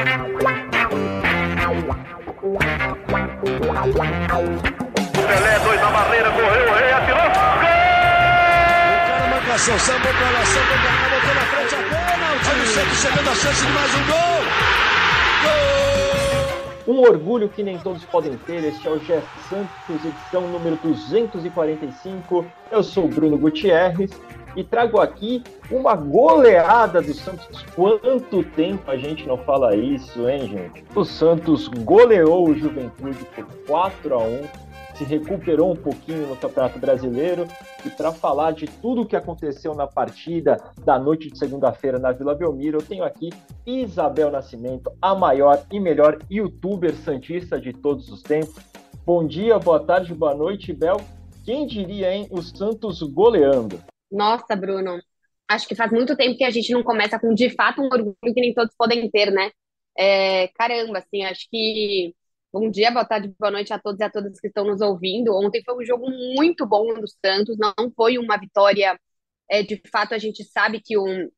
Pelé, dois na barreira, correu, o rei atirou. Gol! O cara marcação, sambou pra lá, sambou pra cá, botou na frente a o Santos chegando a chance de mais um gol. Gol! Um orgulho que nem todos podem ter. Este é o GF Santos, edição número 245. Eu sou o Bruno Gutierrez e trago aqui uma goleada do Santos. Quanto tempo a gente não fala isso, hein, gente? O Santos goleou o Juventude por 4 a 1 se recuperou um pouquinho no Campeonato Brasileiro e para falar de tudo o que aconteceu na partida da noite de segunda-feira na Vila Belmiro, eu tenho aqui Isabel Nascimento, a maior e melhor youtuber santista de todos os tempos. Bom dia, boa tarde, boa noite, Bel. Quem diria, hein, o Santos goleando? Nossa, Bruno, acho que faz muito tempo que a gente não começa com de fato um orgulho que nem todos podem ter, né? É, caramba, assim, acho que Bom dia, boa tarde, boa noite a todos e a todas que estão nos ouvindo. Ontem foi um jogo muito bom do Santos, não foi uma vitória. É, de fato, a gente sabe que um,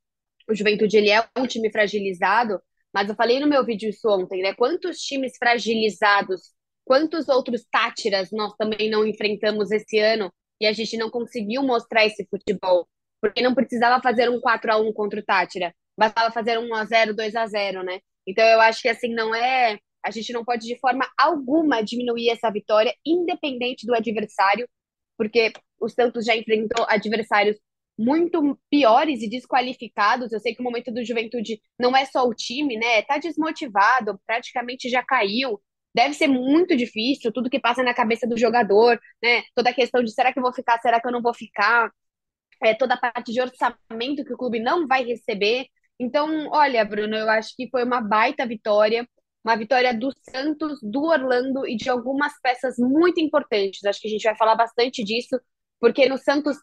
o Juventude ele é um time fragilizado, mas eu falei no meu vídeo isso ontem, né? Quantos times fragilizados, quantos outros tátiras nós também não enfrentamos esse ano e a gente não conseguiu mostrar esse futebol? Porque não precisava fazer um 4 a 1 contra o Tátira, bastava fazer um 1 a 0 2 a 0 né? Então eu acho que assim não é a gente não pode de forma alguma diminuir essa vitória, independente do adversário, porque o Santos já enfrentou adversários muito piores e desqualificados. Eu sei que o momento do Juventude não é só o time, né? Tá desmotivado, praticamente já caiu. Deve ser muito difícil tudo que passa na cabeça do jogador, né? Toda a questão de será que eu vou ficar, será que eu não vou ficar? É, toda a parte de orçamento que o clube não vai receber. Então, olha, Bruno, eu acho que foi uma baita vitória uma vitória do Santos, do Orlando e de algumas peças muito importantes. Acho que a gente vai falar bastante disso, porque no Santos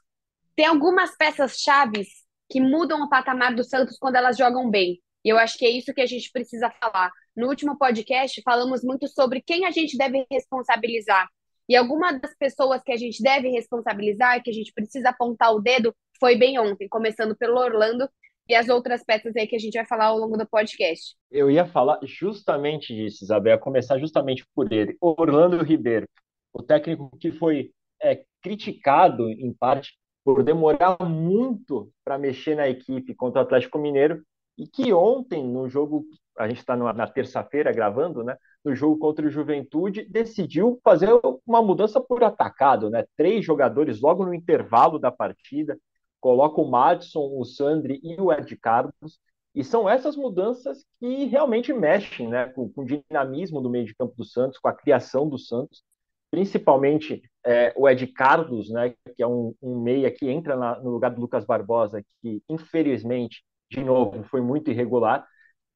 tem algumas peças chaves que mudam o patamar do Santos quando elas jogam bem. E eu acho que é isso que a gente precisa falar. No último podcast, falamos muito sobre quem a gente deve responsabilizar. E alguma das pessoas que a gente deve responsabilizar, que a gente precisa apontar o dedo, foi bem ontem, começando pelo Orlando, e as outras peças aí que a gente vai falar ao longo do podcast. Eu ia falar justamente disso, Isabel, começar justamente por ele. Orlando Ribeiro, o técnico que foi é, criticado, em parte, por demorar muito para mexer na equipe contra o Atlético Mineiro, e que ontem, no jogo, a gente está na terça-feira gravando, né? No jogo contra o Juventude, decidiu fazer uma mudança por atacado, né? Três jogadores logo no intervalo da partida, coloca o Madison, o Sandri e o Ed Carlos, e são essas mudanças que realmente mexem né, com, com o dinamismo do meio de campo do Santos, com a criação do Santos, principalmente é, o Ed Carlos, né, que é um, um meia que entra na, no lugar do Lucas Barbosa, que infelizmente, de novo, foi muito irregular,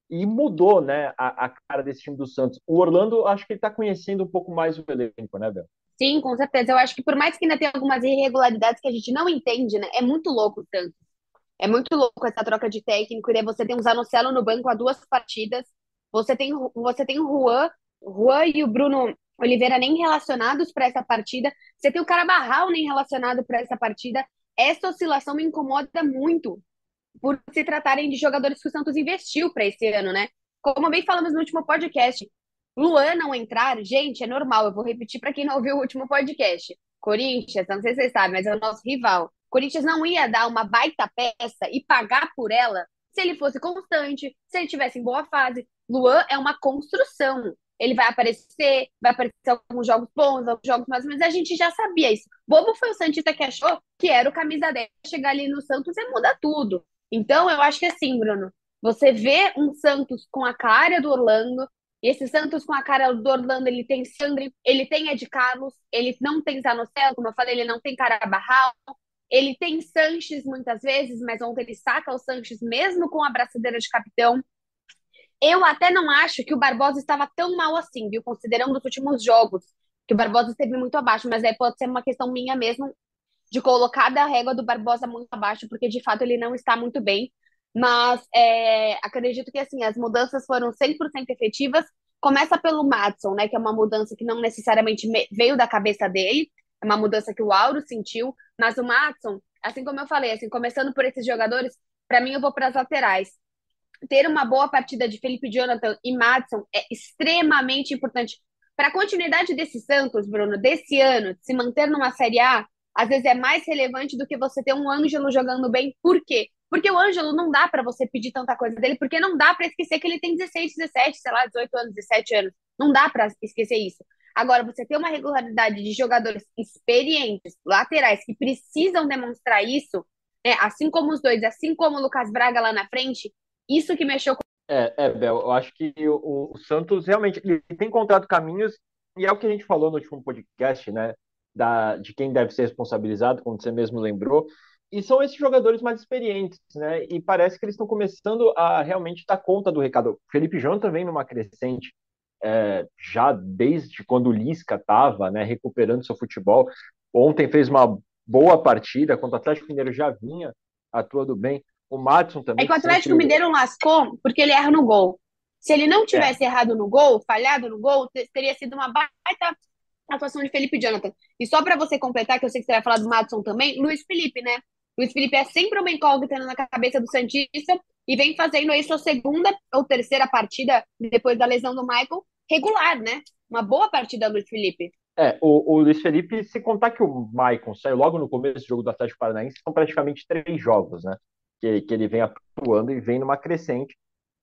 e mudou né, a, a cara desse time do Santos. O Orlando, acho que ele está conhecendo um pouco mais o elenco, né, Bel? Sim, com certeza. Eu acho que por mais que ainda tenha algumas irregularidades que a gente não entende, né? É muito louco tanto. É muito louco essa troca de técnico, e daí você tem um Zanocelo no banco há duas partidas. Você tem, você tem o Juan, Juan e o Bruno Oliveira nem relacionados para essa partida. Você tem o Carabarral nem relacionado para essa partida. Essa oscilação me incomoda muito por se tratarem de jogadores que o Santos investiu para esse ano, né? Como bem falamos no último podcast, Luan não entrar, gente, é normal. Eu vou repetir para quem não ouviu o último podcast. Corinthians, não sei se vocês sabem, mas é o nosso rival. Corinthians não ia dar uma baita peça e pagar por ela se ele fosse constante, se ele tivesse em boa fase. Luan é uma construção. Ele vai aparecer, vai aparecer alguns jogos bons, alguns jogos mais menos. A gente já sabia isso. Bobo foi o Santista que achou que era o camisa 10 chegar ali no Santos e mudar tudo. Então, eu acho que assim, Bruno, você vê um Santos com a cara do Orlando, e esse Santos com a cara do Orlando, ele tem Sandri, ele tem Ed Carlos, ele não tem Zanocelo, como eu falei, ele não tem Carabarral, ele tem Sanches muitas vezes, mas ontem ele saca o Sanches mesmo com a braçadeira de capitão. Eu até não acho que o Barbosa estava tão mal assim, viu? Considerando os últimos jogos, que o Barbosa esteve muito abaixo, mas aí pode ser uma questão minha mesmo de colocar a régua do Barbosa muito abaixo, porque de fato ele não está muito bem. Mas é, acredito que assim, as mudanças foram 100% efetivas. Começa pelo Matson, né, que é uma mudança que não necessariamente veio da cabeça dele, é uma mudança que o Auro sentiu, mas o Matson, assim como eu falei, assim, começando por esses jogadores, para mim eu vou para as laterais. ter uma boa partida de Felipe Jonathan e Madison é extremamente importante. Para a continuidade desse Santos, Bruno, desse ano, de se manter numa Série A, às vezes é mais relevante do que você ter um Ângelo jogando bem. Por quê? Porque o Ângelo não dá para você pedir tanta coisa dele, porque não dá para esquecer que ele tem 16, 17, sei lá, 18 anos, 17 anos. Não dá para esquecer isso. Agora, você ter uma regularidade de jogadores experientes, laterais, que precisam demonstrar isso, né, assim como os dois, assim como o Lucas Braga lá na frente, isso que mexeu com. É, é Bel, eu acho que o, o Santos realmente ele tem encontrado caminhos, e é o que a gente falou no último podcast, né? Da, de quem deve ser responsabilizado, como você mesmo lembrou. E são esses jogadores mais experientes, né? E parece que eles estão começando a realmente dar conta do recado. O Felipe João também numa crescente é, já desde quando o Lisca estava né, recuperando seu futebol. Ontem fez uma boa partida, quando o Atlético Mineiro já vinha atuando bem. O Madison também. É que o Atlético sempre... Mineiro lascou porque ele erra no gol. Se ele não tivesse é. errado no gol, falhado no gol, teria sido uma baita atuação de Felipe Jonathan. E só para você completar, que eu sei que você vai falar do Madison também, Luiz Felipe, né? Luiz Felipe é sempre uma incógnita na cabeça do Santista e vem fazendo isso a segunda ou terceira partida depois da lesão do Michael regular, né? Uma boa partida do Luiz Felipe. É, o, o Luiz Felipe, se contar que o Maicon saiu logo no começo do jogo do Atlético Paranaense, são praticamente três jogos, né? Que, que ele vem atuando e vem numa crescente.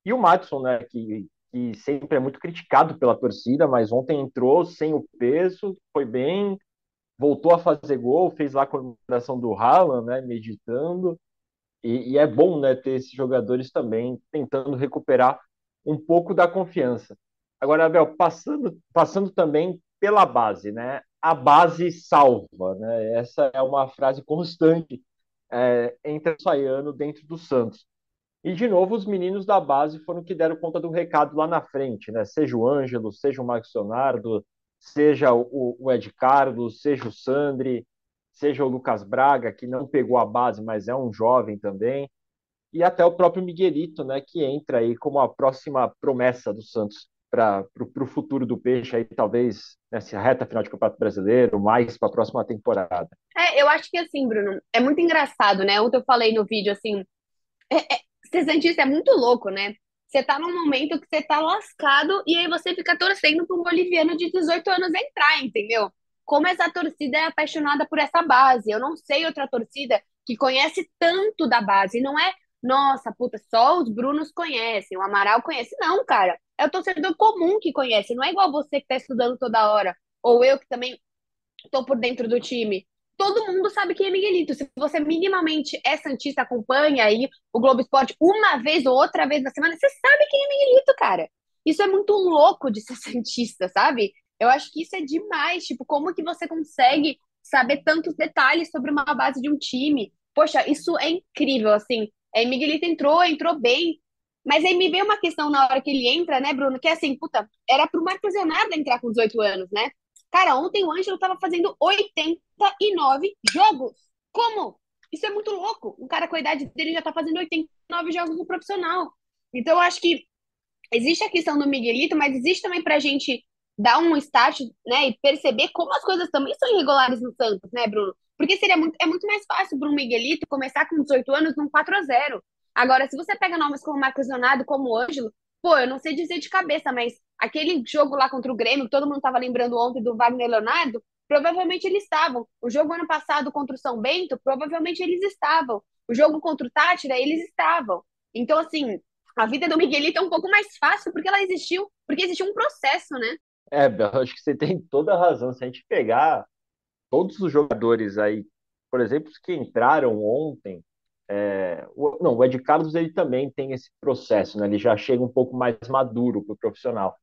E o Madison, né? Que, que sempre é muito criticado pela torcida, mas ontem entrou sem o peso, foi bem, voltou a fazer gol, fez lá a comemoração do Haaland, né? Meditando. E, e é bom, né? Ter esses jogadores também tentando recuperar um pouco da confiança. Agora, Abel, passando, passando também pela base, né? A base salva, né? Essa é uma frase constante é, entre o Saiano dentro do Santos. E, de novo, os meninos da base foram que deram conta do recado lá na frente, né? Seja o Ângelo, seja o Marcos Leonardo, seja o, o Ed Carlos, seja o Sandri, seja o Lucas Braga, que não pegou a base, mas é um jovem também, e até o próprio Miguelito, né, que entra aí como a próxima promessa do Santos para o futuro do Peixe aí, talvez nessa reta final de Campeonato Brasileiro, mais para a próxima temporada? É, eu acho que assim, Bruno, é muito engraçado, né? Ontem eu falei no vídeo assim, é, é, ser Santista é muito louco, né? Você tá num momento que você tá lascado e aí você fica torcendo para um boliviano de 18 anos entrar, entendeu? Como essa torcida é apaixonada por essa base. Eu não sei outra torcida que conhece tanto da base. Não é, nossa, puta, só os Brunos conhecem, o Amaral conhece. Não, cara é o torcedor comum que conhece, não é igual você que está estudando toda hora, ou eu que também estou por dentro do time. Todo mundo sabe quem é Miguelito. Se você minimamente é Santista, acompanha aí o Globo Esporte uma vez ou outra vez na semana, você sabe quem é Miguelito, cara. Isso é muito louco de ser Santista, sabe? Eu acho que isso é demais. Tipo, como que você consegue saber tantos detalhes sobre uma base de um time? Poxa, isso é incrível, assim. É, Miguelito entrou, entrou bem, mas aí me veio uma questão na hora que ele entra, né, Bruno? Que é assim, puta, era pro Marcos Leonardo entrar com 18 anos, né? Cara, ontem o Ângelo tava fazendo 89 jogos. Como? Isso é muito louco. Um cara com a idade dele já tá fazendo 89 jogos no profissional. Então, eu acho que existe a questão do Miguelito, mas existe também pra gente dar um start, né, e perceber como as coisas também são irregulares no Santos, né, Bruno? Porque seria muito, é muito mais fácil para um Miguelito começar com 18 anos num 4 a 0 Agora, se você pega nomes como Marcos Leonardo, como Ângelo, pô, eu não sei dizer de cabeça, mas aquele jogo lá contra o Grêmio, que todo mundo estava lembrando ontem do Wagner Leonardo, provavelmente eles estavam. O jogo ano passado contra o São Bento, provavelmente eles estavam. O jogo contra o Tátira, eles estavam. Então, assim, a vida do Miguelito é um pouco mais fácil porque ela existiu, porque existiu um processo, né? É, acho que você tem toda a razão. Se a gente pegar todos os jogadores aí, por exemplo, os que entraram ontem, é, o, não, o Ed Carlos ele também tem esse processo, né? Ele já chega um pouco mais maduro para o profissional.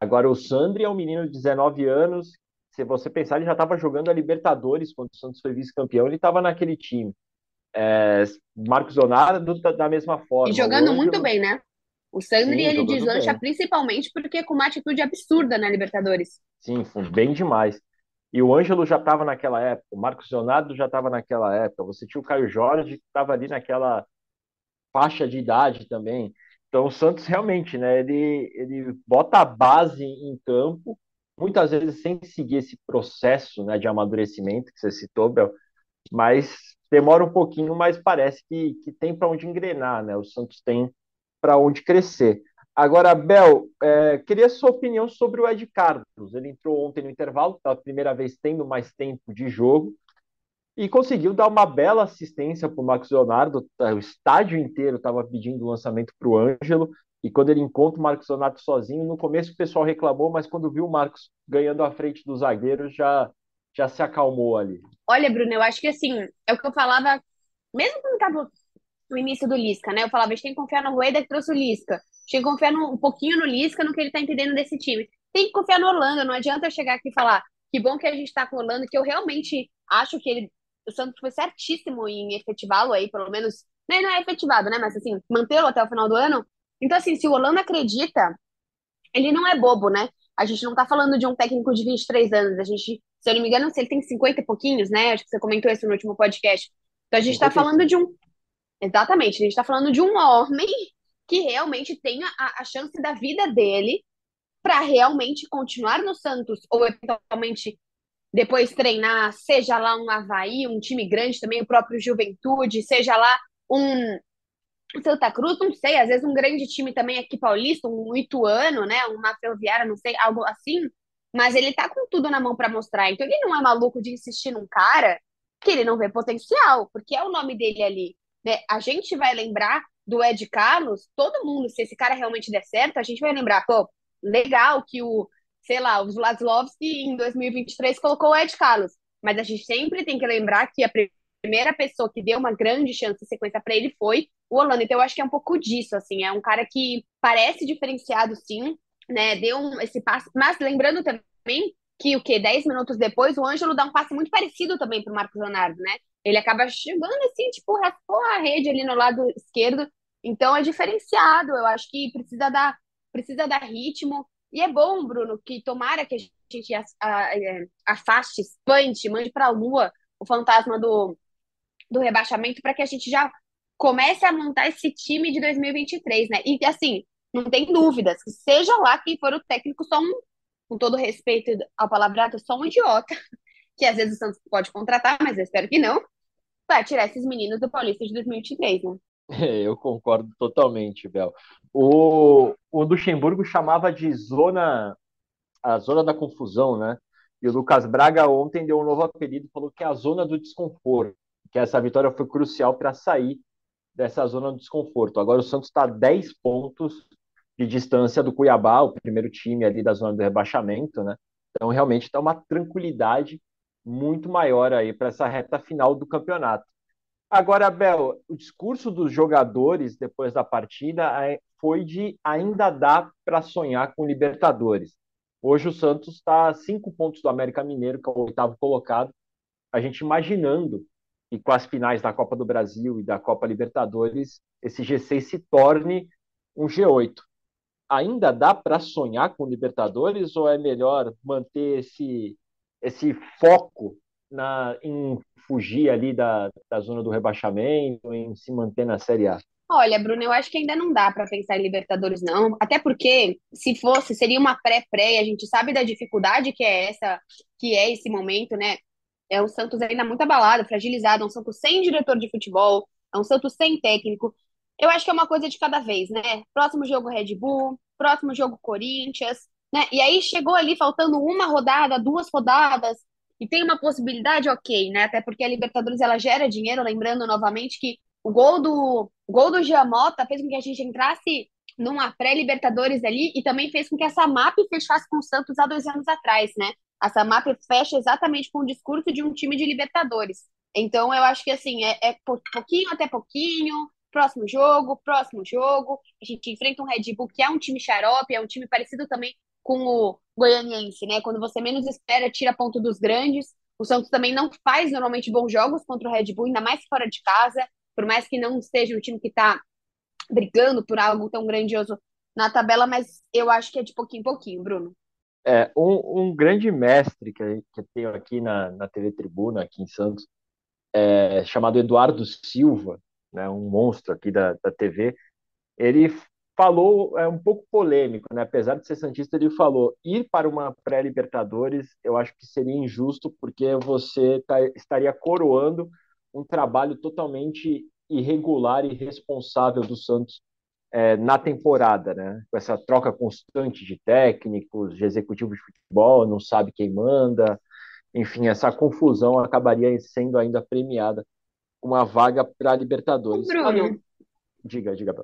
Agora o Sandri é um menino de 19 anos. Se você pensar, ele já estava jogando a Libertadores quando o Santos foi vice-campeão. Ele estava naquele time. É, Marcos Leonardo da, da, mesma forma. E jogando muito bem, né? O Sandri Sim, ele deslancha bem. principalmente porque com uma atitude absurda na Libertadores. Sim, foi bem demais. E o Ângelo já estava naquela época, o Marcos Leonardo já estava naquela época, você tinha o Caio Jorge que estava ali naquela faixa de idade também. Então o Santos realmente, né, ele, ele bota a base em campo, muitas vezes sem seguir esse processo né, de amadurecimento que você citou, Bel, mas demora um pouquinho, mas parece que, que tem para onde engrenar, né? O Santos tem para onde crescer. Agora, Bel, é, queria sua opinião sobre o Ed Carlos. Ele entrou ontem no intervalo, pela primeira vez tendo mais tempo de jogo, e conseguiu dar uma bela assistência para o Marcos Leonardo. O estádio inteiro estava pedindo o lançamento para o Ângelo, e quando ele encontra o Marcos Leonardo sozinho, no começo o pessoal reclamou, mas quando viu o Marcos ganhando à frente do zagueiro, já, já se acalmou ali. Olha, Bruno, eu acho que assim, é o que eu falava, mesmo quando estava no início do Lisca, né? Eu falava, a gente tem que confiar no Rueda que trouxe o Lisca. A gente tem que confiar no, um pouquinho no Lisca, no que ele está entendendo desse time. Tem que confiar no Orlando, não adianta eu chegar aqui e falar que bom que a gente está com o Orlando, que eu realmente acho que ele, o Santos foi certíssimo em efetivá-lo aí, pelo menos, né, não é efetivado, né? Mas assim, mantê-lo até o final do ano. Então, assim, se o Orlando acredita, ele não é bobo, né? A gente não tá falando de um técnico de 23 anos, a gente, se eu não me engano, se ele tem 50 e pouquinhos, né? Acho que você comentou isso no último podcast. Então a gente está falando de um Exatamente, a gente está falando de um homem que realmente tem a, a chance da vida dele para realmente continuar no Santos ou eventualmente depois treinar, seja lá um Havaí, um time grande também, o próprio Juventude, seja lá um Santa Cruz, não sei, às vezes um grande time também aqui paulista, um Ituano, né, uma Ferroviária, não sei, algo assim, mas ele tá com tudo na mão para mostrar. Então ele não é maluco de insistir num cara que ele não vê potencial, porque é o nome dele ali. Né? A gente vai lembrar do Ed Carlos, todo mundo, se esse cara realmente der certo, a gente vai lembrar, pô, legal que o, sei lá, o Vladlovski em 2023 colocou o Ed Carlos, mas a gente sempre tem que lembrar que a primeira pessoa que deu uma grande chance de sequência para ele foi o Orlando. Então eu acho que é um pouco disso, assim, é um cara que parece diferenciado, sim, né? Deu um, esse passo, mas lembrando também que o que 10 minutos depois o Ângelo dá um passe muito parecido também para o Marcos Leonardo, né? Ele acaba chegando assim, tipo, raspou a rede ali no lado esquerdo. Então é diferenciado. Eu acho que precisa dar, precisa dar ritmo. E é bom, Bruno, que tomara que a gente é, afaste, espante, mande para a lua o fantasma do, do rebaixamento para que a gente já comece a montar esse time de 2023, né? E assim, não tem dúvidas, seja lá quem for o técnico, só um, com todo respeito ao palavrado, só um idiota que às vezes o Santos pode contratar, mas eu espero que não, para tirar esses meninos do Paulista de 2023, né? Eu concordo totalmente, Bel. O, o Luxemburgo chamava de zona a zona da confusão, né? E o Lucas Braga ontem deu um novo apelido, falou que é a zona do desconforto, que essa vitória foi crucial para sair dessa zona do desconforto. Agora o Santos está a 10 pontos de distância do Cuiabá, o primeiro time ali da zona do rebaixamento, né? Então realmente está uma tranquilidade muito maior aí para essa reta final do campeonato. Agora, Abel, o discurso dos jogadores depois da partida é, foi de ainda dá para sonhar com Libertadores. Hoje o Santos está a cinco pontos do América Mineiro, que é o oitavo colocado. A gente imaginando que com as finais da Copa do Brasil e da Copa Libertadores, esse G6 se torne um G8. Ainda dá para sonhar com Libertadores ou é melhor manter esse esse foco na, em fugir ali da, da zona do rebaixamento, em se manter na Série A? Olha, Bruno, eu acho que ainda não dá para pensar em Libertadores, não. Até porque, se fosse, seria uma pré-pré, a gente sabe da dificuldade que é essa, que é esse momento, né? É o Santos ainda muito abalado, fragilizado, é um Santos sem diretor de futebol, é um Santos sem técnico. Eu acho que é uma coisa de cada vez, né? Próximo jogo Red Bull, próximo jogo Corinthians, né? E aí chegou ali faltando uma rodada, duas rodadas, e tem uma possibilidade, ok, né? Até porque a Libertadores ela gera dinheiro, lembrando novamente que o gol do o gol do Giamota fez com que a gente entrasse numa pré-Libertadores ali e também fez com que a Samap fechasse com o Santos há dois anos atrás, né? A Samap fecha exatamente com o discurso de um time de Libertadores. Então eu acho que assim, é, é pouquinho até pouquinho, próximo jogo, próximo jogo. A gente enfrenta um Red Bull que é um time xarope, é um time parecido também com o goianiense, né? Quando você menos espera, tira ponto dos grandes. O Santos também não faz normalmente bons jogos contra o Red Bull, ainda mais fora de casa, por mais que não esteja um time que está brigando por algo tão grandioso na tabela, mas eu acho que é de pouquinho em pouquinho, Bruno. É, um, um grande mestre que, que eu tenho aqui na, na TV Tribuna, aqui em Santos, é, chamado Eduardo Silva, né, um monstro aqui da, da TV, ele falou, é um pouco polêmico, né? apesar de ser Santista, ele falou: ir para uma pré-Libertadores eu acho que seria injusto, porque você tá, estaria coroando um trabalho totalmente irregular e irresponsável do Santos é, na temporada, né? Com essa troca constante de técnicos, de executivos de futebol, não sabe quem manda, enfim, essa confusão acabaria sendo ainda premiada uma vaga para a Libertadores. Bruno. Diga, diga.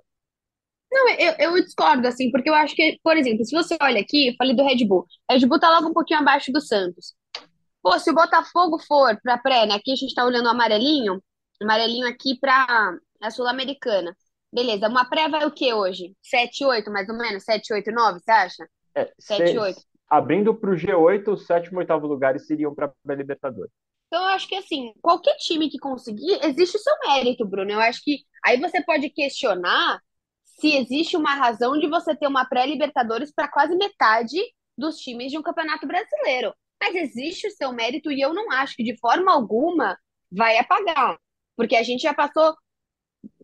Não, eu, eu discordo, assim, porque eu acho que, por exemplo, se você olha aqui, eu falei do Red Bull. Red Bull tá logo um pouquinho abaixo do Santos. Pô, se o Botafogo for pra pré, né? Aqui a gente tá olhando o amarelinho, amarelinho aqui pra a Sul-Americana. Beleza, uma pré vai o que hoje? 7, 8, mais ou menos? 7, 8, 9, você acha? É, 7, 8. Abrindo para o G8, os sétimo e oitavo lugares seriam para a Libertadores. Então, eu acho que, assim, qualquer time que conseguir, existe o seu mérito, Bruno. Eu acho que aí você pode questionar se existe uma razão de você ter uma pré-Libertadores para quase metade dos times de um campeonato brasileiro. Mas existe o seu mérito e eu não acho que de forma alguma vai apagar. Porque a gente já passou,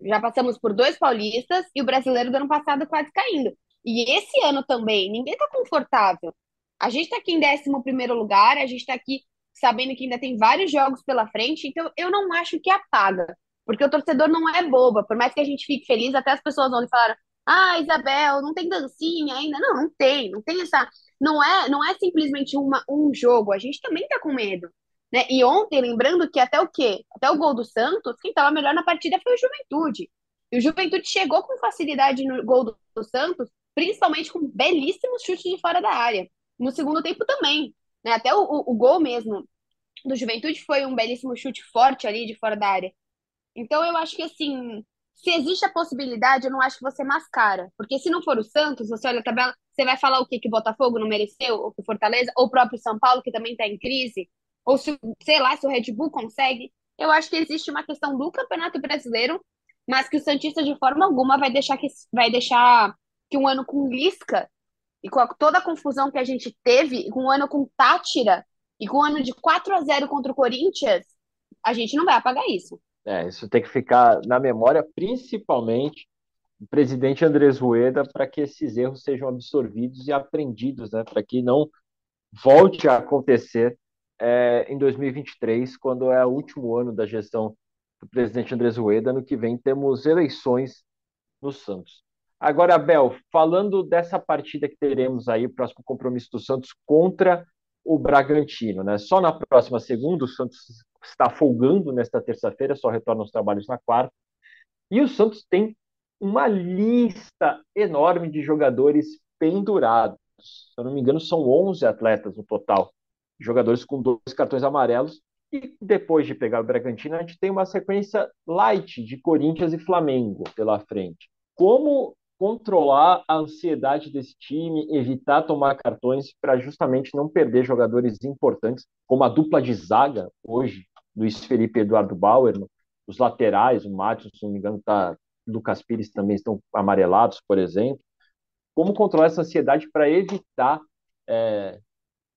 já passamos por dois paulistas e o brasileiro do ano passado quase caindo. E esse ano também, ninguém está confortável. A gente está aqui em 11 primeiro lugar, a gente está aqui sabendo que ainda tem vários jogos pela frente, então eu não acho que apaga, porque o torcedor não é boba, por mais que a gente fique feliz, até as pessoas ontem falaram, ah, Isabel, não tem dancinha ainda, não, não tem, não tem essa, não é, não é simplesmente uma, um jogo, a gente também tá com medo, né, e ontem, lembrando que até o quê? Até o gol do Santos, quem tava melhor na partida foi o Juventude, e o Juventude chegou com facilidade no gol do, do Santos, principalmente com belíssimos chutes de fora da área, no segundo tempo também, né? Até o, o, o gol mesmo do Juventude foi um belíssimo chute forte ali de fora da área. Então eu acho que assim, se existe a possibilidade, eu não acho que você mascara. Porque se não for o Santos, você olha a tabela, você vai falar o quê? Que o Botafogo não mereceu, ou que o Fortaleza, ou o próprio São Paulo, que também está em crise, ou se, sei lá, se o Red Bull consegue. Eu acho que existe uma questão do Campeonato Brasileiro, mas que o Santista de forma alguma vai deixar que vai deixar que um ano com Lisca e com a, toda a confusão que a gente teve, com um ano com Tátira, e com um ano de 4 a 0 contra o Corinthians, a gente não vai apagar isso. É, isso tem que ficar na memória, principalmente do presidente Andrés Rueda, para que esses erros sejam absorvidos e aprendidos, né, para que não volte a acontecer é, em 2023, quando é o último ano da gestão do presidente Andrés Rueda. No que vem temos eleições no Santos. Agora, Abel, falando dessa partida que teremos aí, o próximo compromisso do Santos contra o Bragantino, né? Só na próxima segunda, o Santos está folgando nesta terça-feira, só retorna aos trabalhos na quarta. E o Santos tem uma lista enorme de jogadores pendurados. Se eu não me engano, são 11 atletas no total, jogadores com dois cartões amarelos. E depois de pegar o Bragantino, a gente tem uma sequência light de Corinthians e Flamengo pela frente. Como controlar a ansiedade desse time, evitar tomar cartões para justamente não perder jogadores importantes, como a dupla de zaga hoje, Luiz Felipe e Eduardo Bauer, os laterais, o Matheus, se não me engano, tá, Lucas Pires também estão amarelados, por exemplo. Como controlar essa ansiedade para evitar é,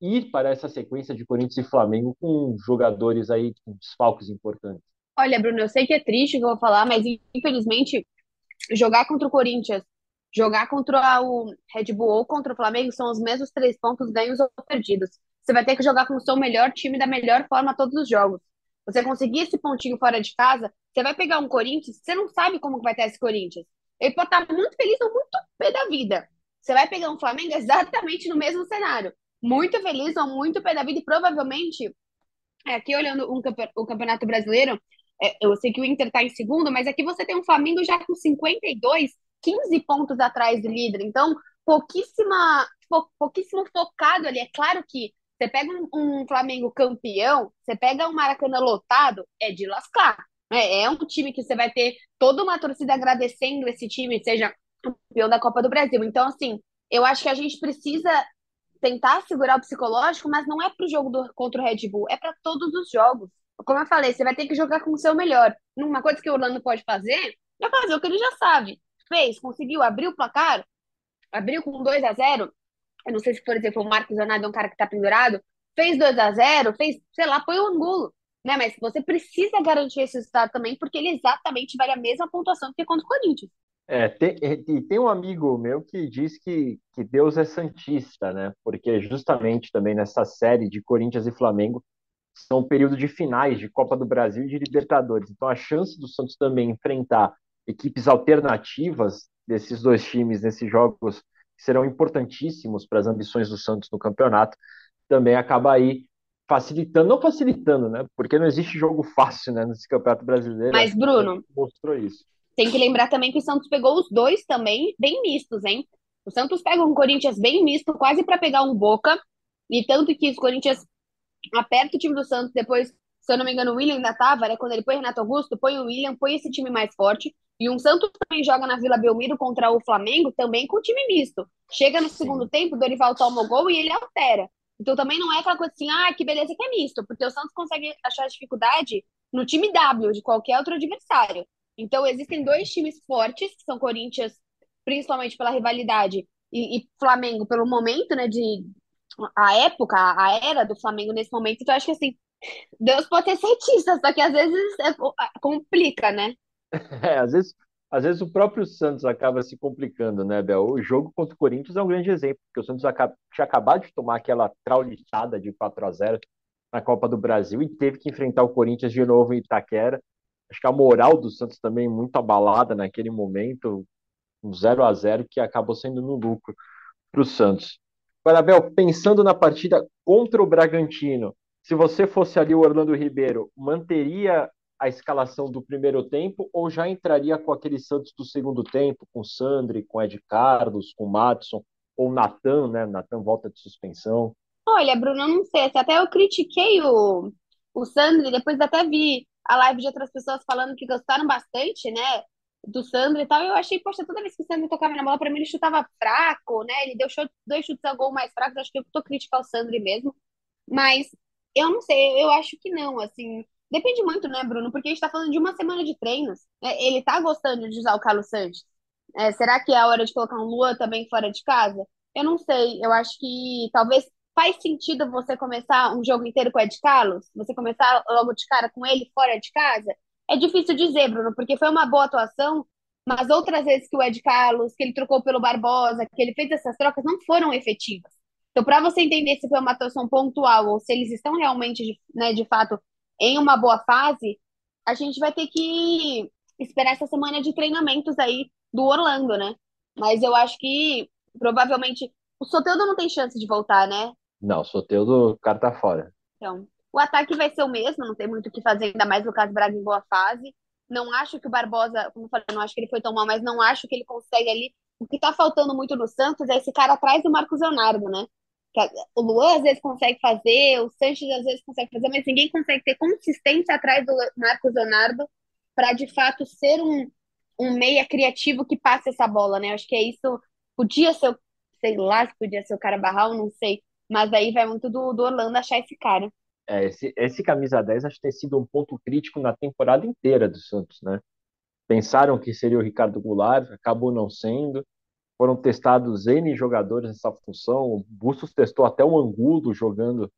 ir para essa sequência de Corinthians e Flamengo com jogadores aí com desfalques importantes? Olha, Bruno, eu sei que é triste o que eu vou falar, mas infelizmente jogar contra o Corinthians jogar contra o Red Bull ou contra o Flamengo são os mesmos três pontos ganhos ou perdidos. Você vai ter que jogar com o seu melhor time da melhor forma todos os jogos. Você conseguir esse pontinho fora de casa, você vai pegar um Corinthians, você não sabe como vai estar esse Corinthians. Ele pode estar muito feliz ou muito pé da vida. Você vai pegar um Flamengo exatamente no mesmo cenário. Muito feliz ou muito pé da vida e provavelmente, é, aqui olhando um, o Campeonato Brasileiro, é, eu sei que o Inter está em segundo, mas aqui você tem um Flamengo já com 52 15 pontos atrás do líder. Então, pouquíssima, pouquíssimo focado ali. É claro que você pega um, um Flamengo campeão, você pega um Maracanã lotado, é de lascar. Né? É um time que você vai ter toda uma torcida agradecendo esse time, seja campeão da Copa do Brasil. Então, assim, eu acho que a gente precisa tentar segurar o psicológico, mas não é pro jogo do, contra o Red Bull, é para todos os jogos. Como eu falei, você vai ter que jogar com o seu melhor. Uma coisa que o Orlando pode fazer é fazer o que ele já sabe fez, conseguiu abrir o placar, abriu com 2 a 0 Eu não sei se, por exemplo, o Marcos Leonardo é um cara que tá pendurado, fez 2 a 0 fez, sei lá, põe o um Angulo. Né? Mas você precisa garantir esse resultado também, porque ele exatamente vale a mesma pontuação que contra o Corinthians. É, tem, e tem um amigo meu que diz que, que Deus é santista, né? Porque justamente também nessa série de Corinthians e Flamengo são um período de finais de Copa do Brasil e de Libertadores. Então a chance do Santos também enfrentar equipes alternativas desses dois times nesses jogos que serão importantíssimos para as ambições do Santos no campeonato, também acaba aí facilitando, não facilitando, né? Porque não existe jogo fácil, né, nesse Campeonato Brasileiro. Mas, Bruno, mostrou isso. Tem que lembrar também que o Santos pegou os dois também bem mistos, hein? O Santos pega um Corinthians bem misto, quase para pegar um Boca, e tanto que o Corinthians aperta o time do Santos, depois, se eu não me engano, o William ainda tava, né? Quando ele põe Renato Augusto, põe o William, põe esse time mais forte. E um Santos também joga na Vila Belmiro contra o Flamengo, também com time misto. Chega no segundo tempo, o Dorival toma o gol e ele altera. Então também não é aquela coisa assim, ah, que beleza que é misto, porque o Santos consegue achar dificuldade no time W de qualquer outro adversário. Então existem dois times fortes, que são Corinthians, principalmente pela rivalidade, e, e Flamengo pelo momento, né, de a época, a era do Flamengo nesse momento. Então acho que assim, Deus pode ser cientista, só que às vezes é, complica, né? É, às vezes às vezes o próprio Santos acaba se complicando, né, Bel? O jogo contra o Corinthians é um grande exemplo, porque o Santos tinha acabado de tomar aquela traulitada de 4 a 0 na Copa do Brasil e teve que enfrentar o Corinthians de novo em Itaquera. Acho que a moral do Santos também muito abalada naquele momento, um 0 a 0 que acabou sendo no lucro para o Santos. Agora, Bel, pensando na partida contra o Bragantino, se você fosse ali o Orlando Ribeiro, manteria a escalação do primeiro tempo ou já entraria com aquele Santos do segundo tempo, com Sandri, com Ed Carlos, com Matson, ou Natan, né? Natan volta de suspensão. Olha, Bruno, eu não sei, até eu critiquei o, o Sandri, depois até vi a live de outras pessoas falando que gostaram bastante, né, do Sandri e tal, eu achei, poxa, toda vez que o Sandri tocava na bola, pra mim ele chutava fraco, né, ele deu dois chutes a gol mais fracos, acho que eu tô criticar o Sandri mesmo, mas eu não sei, eu acho que não, assim, Depende muito, né, Bruno? Porque a gente está falando de uma semana de treinos. Né? Ele está gostando de usar o Carlos Santos. É, será que é a hora de colocar um Luan também fora de casa? Eu não sei. Eu acho que talvez faz sentido você começar um jogo inteiro com o Ed Carlos? Você começar logo de cara com ele fora de casa? É difícil dizer, Bruno, porque foi uma boa atuação, mas outras vezes que o Ed Carlos, que ele trocou pelo Barbosa, que ele fez essas trocas, não foram efetivas. Então, para você entender se foi uma atuação pontual ou se eles estão realmente, né, de fato, em uma boa fase, a gente vai ter que esperar essa semana de treinamentos aí do Orlando, né? Mas eu acho que provavelmente o Soteldo não tem chance de voltar, né? Não, o Soteldo, o cara tá fora. Então, o ataque vai ser o mesmo, não tem muito o que fazer, ainda mais o Lucas Braga em boa fase. Não acho que o Barbosa, como eu falei, não acho que ele foi tão mal, mas não acho que ele consegue ali. O que tá faltando muito no Santos é esse cara atrás do Marcos Leonardo, né? O Luan às vezes consegue fazer, o Sanches às vezes consegue fazer, mas ninguém consegue ter consistência atrás do Marcos Leonardo para de fato ser um, um meia criativo que passe essa bola, né? Acho que é isso. Podia ser, sei lá, se podia ser o cara Barral, não sei. Mas aí vai muito do, do Orlando achar esse cara. É, esse, esse camisa 10 acho que tem sido um ponto crítico na temporada inteira do Santos, né? Pensaram que seria o Ricardo Goulart, acabou não sendo foram testados N jogadores nessa função. O Bustos testou até o Angulo jogando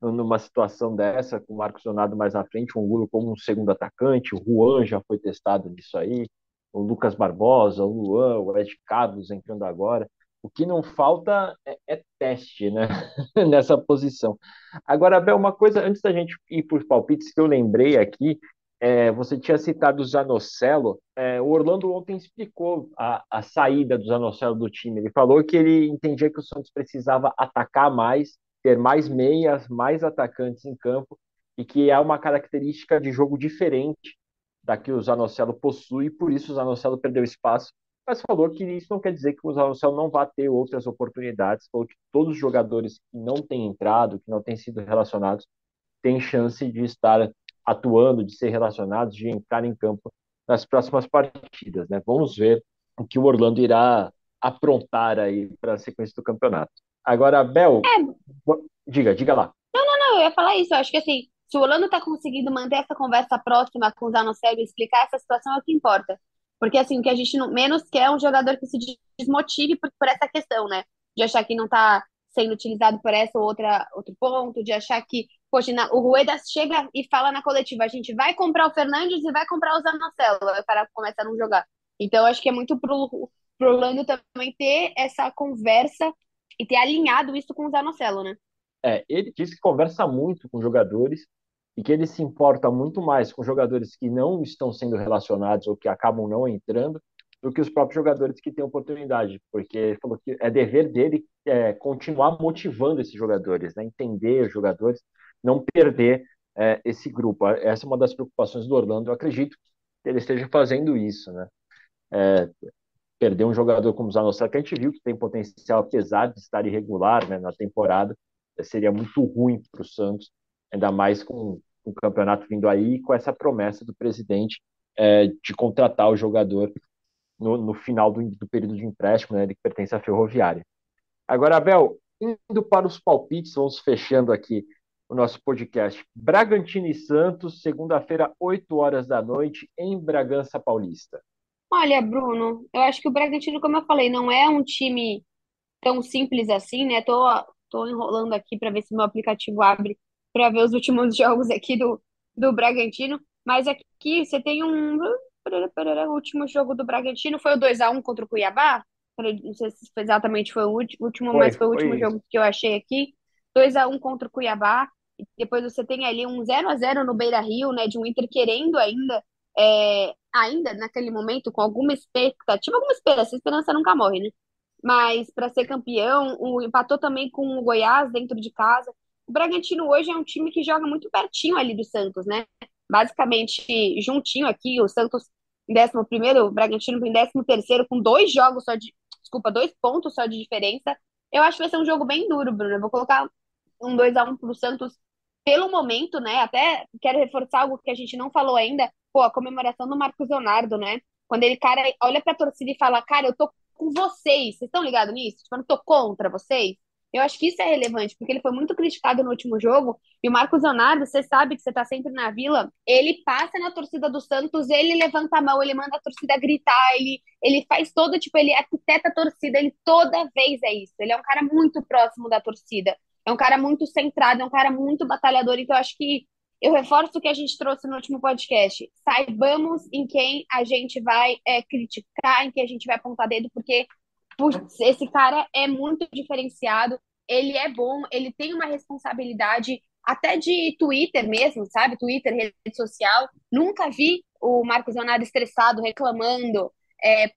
numa situação dessa, com o Marcos Leonardo mais na frente, o Angulo como um segundo atacante, o Juan já foi testado nisso aí, o Lucas Barbosa, o Luan, o Ed Carlos entrando agora. O que não falta é, é teste, né? Nessa posição. Agora, Bel, uma coisa, antes da gente ir para os palpites, que eu lembrei aqui, é, você tinha citado o Zanocelo. É, o Orlando ontem explicou a, a saída do Zanocelo do time. Ele falou que ele entendia que o Santos precisava atacar mais, ter mais meias, mais atacantes em campo, e que é uma característica de jogo diferente da que o Zanocelo possui, por isso o Zanocelo perdeu espaço. Mas falou que isso não quer dizer que o Zanocelo não vai ter outras oportunidades, falou que todos os jogadores que não têm entrado, que não têm sido relacionados, têm chance de estar atuando, de ser relacionados, de entrar em campo nas próximas partidas. Né? Vamos ver o que o Orlando irá aprontar aí para a sequência do campeonato. Agora, Bel, é. diga, diga lá. Não, não, não, eu ia falar isso. Eu acho que assim, se o Orlando está conseguindo manter essa conversa próxima com o Zanocelo e explicar essa situação é o que importa. Porque assim, o que a gente não, menos quer é um jogador que se desmotive por, por essa questão, né? De achar que não está sendo utilizado por essa ou outra outro ponto, de achar que Poxa, o Rueda chega e fala na coletiva: a gente vai comprar o Fernandes e vai comprar o Zanocelo. Aí o cara começa a não jogar. Então, acho que é muito pro, pro Orlando também ter essa conversa e ter alinhado isso com o Zanocelo, né? É, ele diz que conversa muito com jogadores e que ele se importa muito mais com jogadores que não estão sendo relacionados ou que acabam não entrando do que os próprios jogadores que têm oportunidade, porque ele falou que é dever dele é, continuar motivando esses jogadores, né? entender os jogadores, não perder é, esse grupo. Essa é uma das preocupações do Orlando. Eu acredito que ele esteja fazendo isso, né? É, perder um jogador como o Zanostra, que a gente viu que tem potencial, apesar de estar irregular né, na temporada, seria muito ruim para o Santos, ainda mais com, o campeonato vindo aí, com essa promessa do presidente é, de contratar o jogador no, no final do, do, período de empréstimo, né, que pertence à Ferroviária. Agora, Abel, indo para os palpites, vamos fechando aqui o nosso podcast. Bragantino e Santos, segunda-feira, 8 horas da noite, em Bragança Paulista. Olha, Bruno, eu acho que o Bragantino, como eu falei, não é um time tão simples assim, né? Tô, tô enrolando aqui para ver se meu aplicativo abre para ver os últimos jogos aqui do, do Bragantino. Mas aqui você tem um. O último jogo do Bragantino foi o 2x1 contra o Cuiabá. Não sei se exatamente foi o último, foi, mas foi o último foi jogo que eu achei aqui. 2x1 contra o Cuiabá. Depois você tem ali um 0x0 no Beira Rio, né? De um Inter querendo ainda, é, ainda naquele momento, com alguma expectativa, alguma esperança, a esperança nunca morre, né? Mas para ser campeão, o, empatou também com o Goiás dentro de casa. O Bragantino hoje é um time que joga muito pertinho ali do Santos, né? Basicamente juntinho aqui, o Santos em 11, o Bragantino em 13, com dois jogos só de. Desculpa, dois pontos só de diferença. Eu acho que vai ser um jogo bem duro, Bruno. Eu vou colocar um 2x1 pro Santos pelo momento, né? Até quero reforçar algo que a gente não falou ainda. Pô, a comemoração do Marcos Leonardo, né? Quando ele, cara, olha pra torcida e fala, cara, eu tô com vocês. Vocês estão ligados nisso? Tipo, eu não tô contra vocês. Eu acho que isso é relevante, porque ele foi muito criticado no último jogo. E o Marcos Leonardo, você sabe que você tá sempre na vila, ele passa na torcida do Santos, ele levanta a mão, ele manda a torcida gritar, ele, ele faz todo, tipo, ele arquiteta a torcida, ele toda vez é isso. Ele é um cara muito próximo da torcida. É um cara muito centrado, é um cara muito batalhador. Então, acho que eu reforço o que a gente trouxe no último podcast. Saibamos em quem a gente vai é, criticar, em quem a gente vai apontar dedo, porque putz, esse cara é muito diferenciado, ele é bom, ele tem uma responsabilidade até de Twitter mesmo, sabe? Twitter, rede social. Nunca vi o Marcos Leonardo estressado, reclamando, é,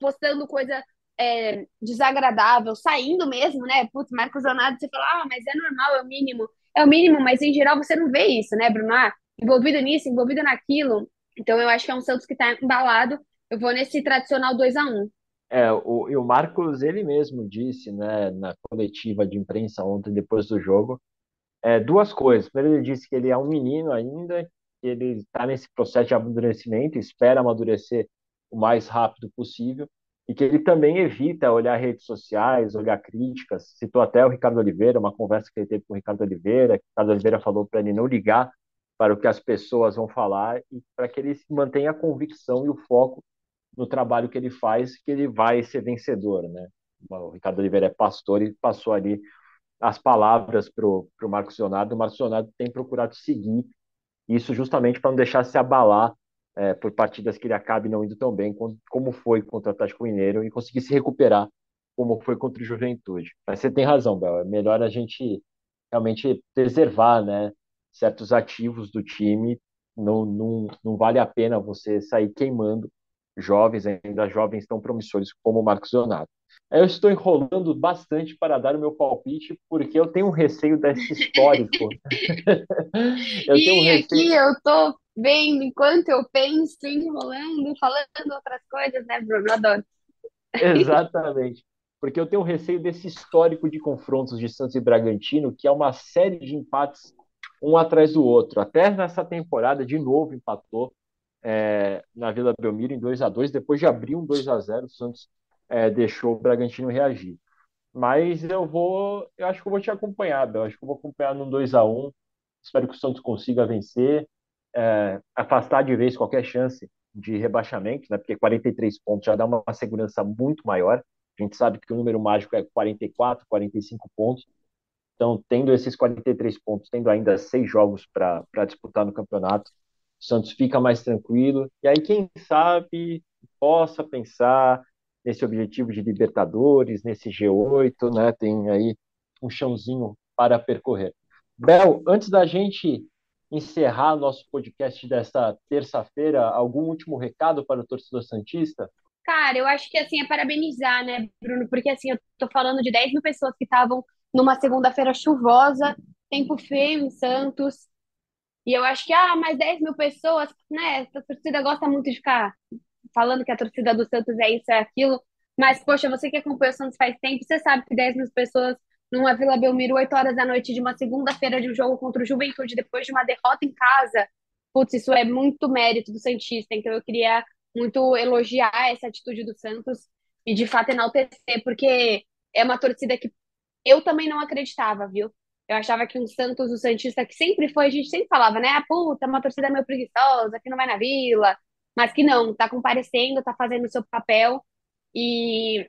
postando coisa é, desagradável, saindo mesmo, né? Putz, Marcos Leonardo, você fala, ah, mas é normal, é o mínimo. É o mínimo, mas em geral você não vê isso, né, Bruno? Ah, envolvido nisso, envolvido naquilo. Então eu acho que é um Santos que está embalado. Eu vou nesse tradicional 2 a 1 É, o, e o Marcos, ele mesmo disse, né, na coletiva de imprensa ontem, depois do jogo, é, duas coisas. Primeiro, ele disse que ele é um menino ainda, que ele está nesse processo de amadurecimento, espera amadurecer o mais rápido possível e que ele também evita olhar redes sociais, olhar críticas. Citou até o Ricardo Oliveira, uma conversa que ele teve com o Ricardo Oliveira. O Ricardo Oliveira falou para ele não ligar para o que as pessoas vão falar e para que ele mantenha a convicção e o foco no trabalho que ele faz, que ele vai ser vencedor, né? O Ricardo Oliveira é pastor e passou ali as palavras para o Marcos Leonardo. O Marcos Leonardo tem procurado seguir isso justamente para não deixar se abalar é, por partidas que ele acabe não indo tão bem como foi contra o Atlético Mineiro e conseguir se recuperar como foi contra o Juventude. Mas você tem razão, Bel, é melhor a gente realmente preservar né, certos ativos do time, não, não, não vale a pena você sair queimando jovens, ainda jovens tão promissores como o Marcos Leonardo. Eu estou enrolando bastante para dar o meu palpite, porque eu tenho um receio desse histórico. eu tenho um receio... aqui eu estou vendo enquanto eu penso, enrolando, falando outras coisas, né, Bruno? Adoro. Exatamente. Porque eu tenho receio desse histórico de confrontos de Santos e Bragantino, que é uma série de empates um atrás do outro. Até nessa temporada, de novo, empatou é, na Vila Belmiro em 2 a 2 Depois de abrir um 2 a 0 o Santos é, deixou o Bragantino reagir. Mas eu vou, eu acho que eu vou te acompanhar, Eu acho que eu vou acompanhar no 2 a 1 Espero que o Santos consiga vencer é, afastar de vez qualquer chance de rebaixamento, né? Porque 43 pontos já dá uma, segurança muito maior. A gente sabe que o número mágico é 44, 45 pontos. Então, tendo esses 43 pontos, tendo ainda seis jogos para disputar no campeonato, o Santos fica mais tranquilo. E aí, quem sabe, possa pensar nesse objetivo de Libertadores, nesse G8, né? Tem aí um chãozinho para percorrer. Bel, antes da gente encerrar nosso podcast desta terça-feira, algum último recado para o torcedor Santista? Cara, eu acho que assim é parabenizar, né, Bruno? Porque assim, eu tô falando de 10 mil pessoas que estavam numa segunda-feira chuvosa, tempo feio em Santos. E eu acho que, ah, mais 10 mil pessoas, né? A torcida gosta muito de ficar falando que a torcida do Santos é isso, é aquilo. Mas, poxa, você que acompanha o Santos faz tempo, você sabe que 10 mil pessoas numa Vila Belmiro, 8 horas da noite de uma segunda-feira de um jogo contra o Juventude, depois de uma derrota em casa. Putz, isso é muito mérito do Santista. Então, eu queria muito elogiar essa atitude do Santos e, de fato, enaltecer, porque é uma torcida que eu também não acreditava, viu? Eu achava que um Santos, o Santista, que sempre foi, a gente sempre falava, né? Ah, puta, uma torcida meio preguiçosa, que não vai na vila, mas que não, tá comparecendo, tá fazendo o seu papel e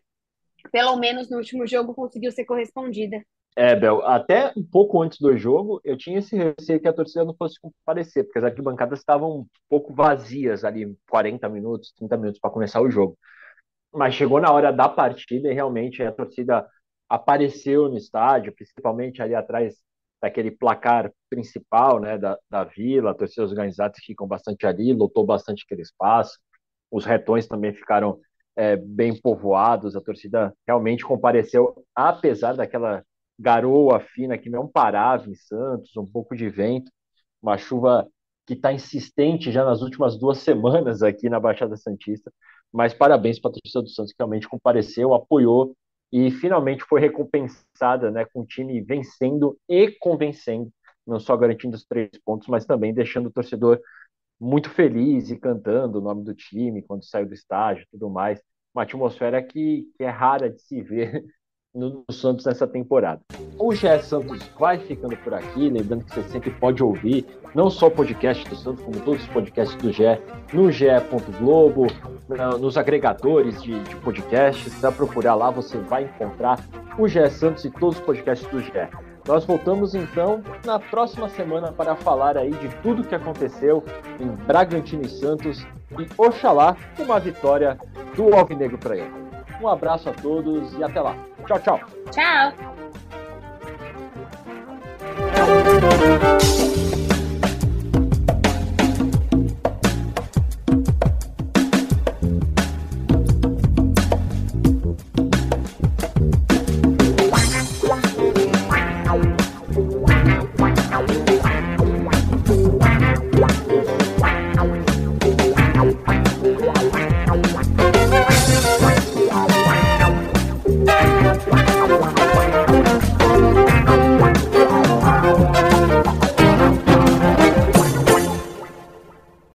pelo menos no último jogo conseguiu ser correspondida. É, Bel, até um pouco antes do jogo, eu tinha esse receio que a torcida não fosse comparecer, porque as arquibancadas estavam um pouco vazias ali, 40 minutos, 30 minutos para começar o jogo. Mas chegou na hora da partida e realmente a torcida apareceu no estádio, principalmente ali atrás daquele placar principal né, da, da vila, torcidas organizadas ficam bastante ali, lotou bastante aquele espaço, os retões também ficaram é, bem povoados, a torcida realmente compareceu, apesar daquela garoa fina que não parava em Santos, um pouco de vento, uma chuva que está insistente já nas últimas duas semanas aqui na Baixada Santista, mas parabéns para a torcida do Santos que realmente compareceu, apoiou e finalmente foi recompensada né, com o time vencendo e convencendo, não só garantindo os três pontos, mas também deixando o torcedor muito feliz e cantando o nome do time quando saiu do estádio e tudo mais. Uma atmosfera que, que é rara de se ver no Santos nessa temporada. O GE Santos vai ficando por aqui, lembrando que você sempre pode ouvir não só o podcast do Santos, como todos os podcasts do GE no ge.globo, nos agregadores de, de podcasts. Se procurar lá, você vai encontrar o GE Santos e todos os podcasts do GE. Nós voltamos então na próxima semana para falar aí de tudo que aconteceu em Bragantino e Santos e oxalá uma vitória do Alvinegro para ele. Um abraço a todos e até lá. Tchau, tchau. Tchau.